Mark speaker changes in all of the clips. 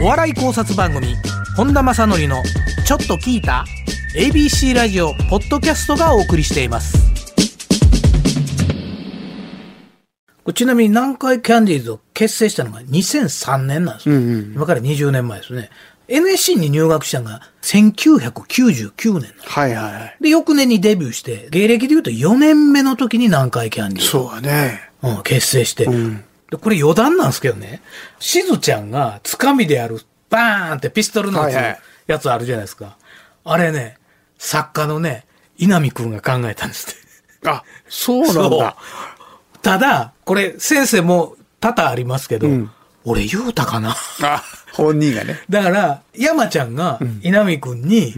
Speaker 1: お笑い考察番組本田正則の「ちょっと聞いた?」ABC ラジオポッドキャストがお送りしていますちなみに南海キャンディーズを結成したのが2003年なんですよ、今から20年前ですね NSC に入学したのが1999年
Speaker 2: はいはいはい。
Speaker 1: で、翌年にデビューして、芸歴で言うと4年目の時に南海キャンディーズ
Speaker 2: そうだね。
Speaker 1: うん、結成して、で、これ余談なんですけどね、しずちゃんがつかみである、バーンってピストルのやつ,、
Speaker 2: はいはい
Speaker 1: やつあるじゃないですか。あれね、作家のね、稲見くんが考えたんですって。
Speaker 2: あ、そうなんだ。
Speaker 1: ただ、これ先生も多々ありますけど、
Speaker 2: ん
Speaker 1: 俺言うたかな
Speaker 2: あ、本人がね。
Speaker 1: だから、山ちゃんが稲見くんに、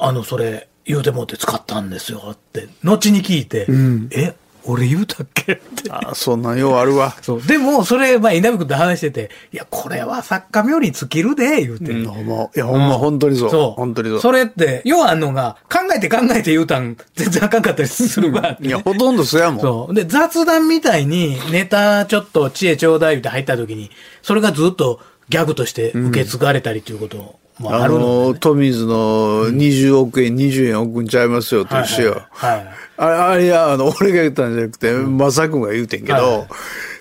Speaker 1: あの、それ言うてもって使ったんですよって、後に聞いて、
Speaker 2: ん
Speaker 1: え、俺言うたっけ？って。
Speaker 2: あ、そんなんようあるわ。
Speaker 1: そう。でも、それ、まあ、稲見君と話してて、いや、これは作家冥利に尽きるで、言うて。
Speaker 2: うん、ほんま、いや、ほんま、本当にそう。
Speaker 1: そう。
Speaker 2: 本当にそう。
Speaker 1: それって、要はあんのが、考えて考えて言うたん、全然あかんかったりするわ。
Speaker 2: いや、ほとんどそうやもん。
Speaker 1: そう。で、雑談みたいに、ネタちょっと知恵ちょうだいって入った時に、それがずっとギャグとして受け継がれたりっていうこともあ
Speaker 2: あ
Speaker 1: るの
Speaker 2: の、
Speaker 1: で、ね。
Speaker 2: トミーズの20億円、20円億んちゃいますよと一緒よ。
Speaker 1: はいはい。
Speaker 2: あれ、あれや、あの、俺が言ったんじゃなくて、まさくんが言うてんけ
Speaker 1: はいはい
Speaker 2: ど、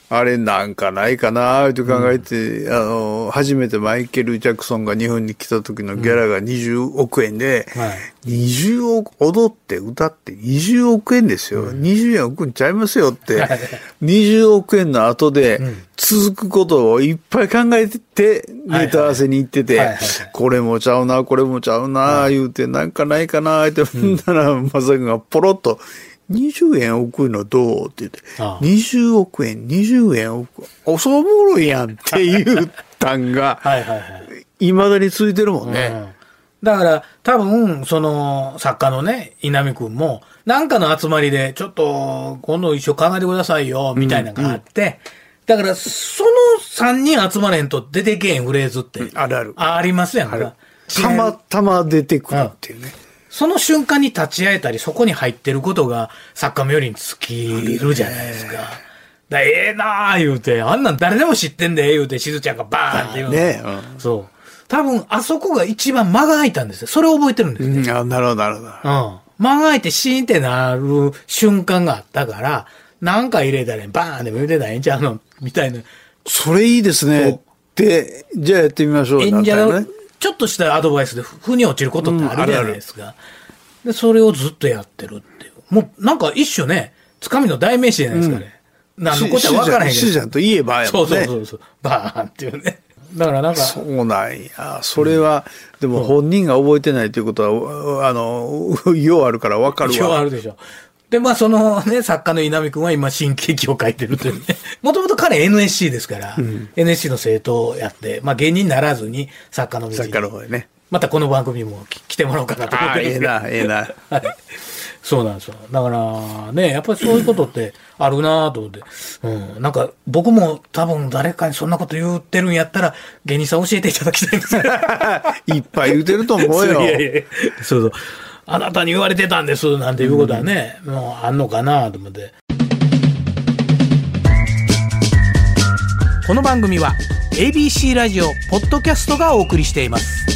Speaker 2: あれなんかないかなって考えて、あの、初めてマイケル・ジャクソンが日本に来た時のギャラが20億円で、
Speaker 1: はい。
Speaker 2: 20億、踊って歌って20億円ですよ。20円億んちゃいますよって。
Speaker 1: はい、
Speaker 2: 20億円の後で続くことをいっぱい考えてて、ネタ合わせに行ってて
Speaker 1: はいはいはい、
Speaker 2: これもちゃうな、これもちゃうな、言うて、なんかないかな、って、ほんなら、まさくんがポロッと、20円億いのどう？って言って、
Speaker 1: ああ
Speaker 2: 20億円、20円億、おそぼろいやんって言ったんが、
Speaker 1: はいはいはい。
Speaker 2: 未だについてるもん
Speaker 1: うん
Speaker 2: ね。
Speaker 1: だから、多分、その、作家のね、稲見くんも、なんかの集まりで、ちょっと、今度一緒考えてくださいよ、みたいなのがあって、だから、その3人集まれんと出てけへんフレーズって、
Speaker 2: あるある。
Speaker 1: ありますやんか。
Speaker 2: たまたま出てくるっていうね。
Speaker 1: その瞬間に立ち会えたり、そこに入ってることが、作家冥利に尽きるじゃないですか。だええなあ言うて、あんなん誰でも知ってんで、言うて、しずちゃんがバーンって言うの。
Speaker 2: ね
Speaker 1: そう。多分、あそこが一番間が空いたんですよ。それを覚えてるんです
Speaker 2: うん。うん、あなるほど、なるほど。
Speaker 1: うん。間が空いてシーンってなる瞬間があったから、なんか入れたらバーンでも言うてたらええんちゃうの？みたいな。
Speaker 2: それいいですね。で、じゃあやってみましょう。
Speaker 1: 演者のちょっとしたアドバイスで腑に落ちることってあるじゃないですか。で、それをずっとやってるっていう。もう、なんか一種ね、つかみの代名詞じゃないですかね。何のことは分からへんけど。
Speaker 2: ししじゃんと言えばや
Speaker 1: そう
Speaker 2: もんね。
Speaker 1: そうそうそう。バーンっていうね。だからなんか、
Speaker 2: そうなんや。それは、でも本人が覚えてないということは、あの、ようあるからわかる
Speaker 1: 一応あ
Speaker 2: わ。
Speaker 1: るでしょ。で、まあそのね、作家の稲見くんは今新喜劇を書いてるというね。もともと彼 NSC ですから、NSC の生徒をやって、まあ芸人にならずに作家の道に
Speaker 2: 作家の方でね。
Speaker 1: またこの番組にも来来てもらおうかなと思
Speaker 2: ああ、
Speaker 1: って
Speaker 2: ええな、ええな。
Speaker 1: はい。そうなんですよ。だから、ね、やっぱりそういうことってあるなと思って。うん。なんか、僕も多分誰かにそんなこと言ってるんやったら、芸人さん教えていただきたいんですよ。
Speaker 2: いっぱい言うてると思うよ
Speaker 1: い。やいやそうそう。あなたに言われてたんです、なんていうことはね、もうあんのかなと思って。この番組は ABC ラジオポッドキャストがお送りしています。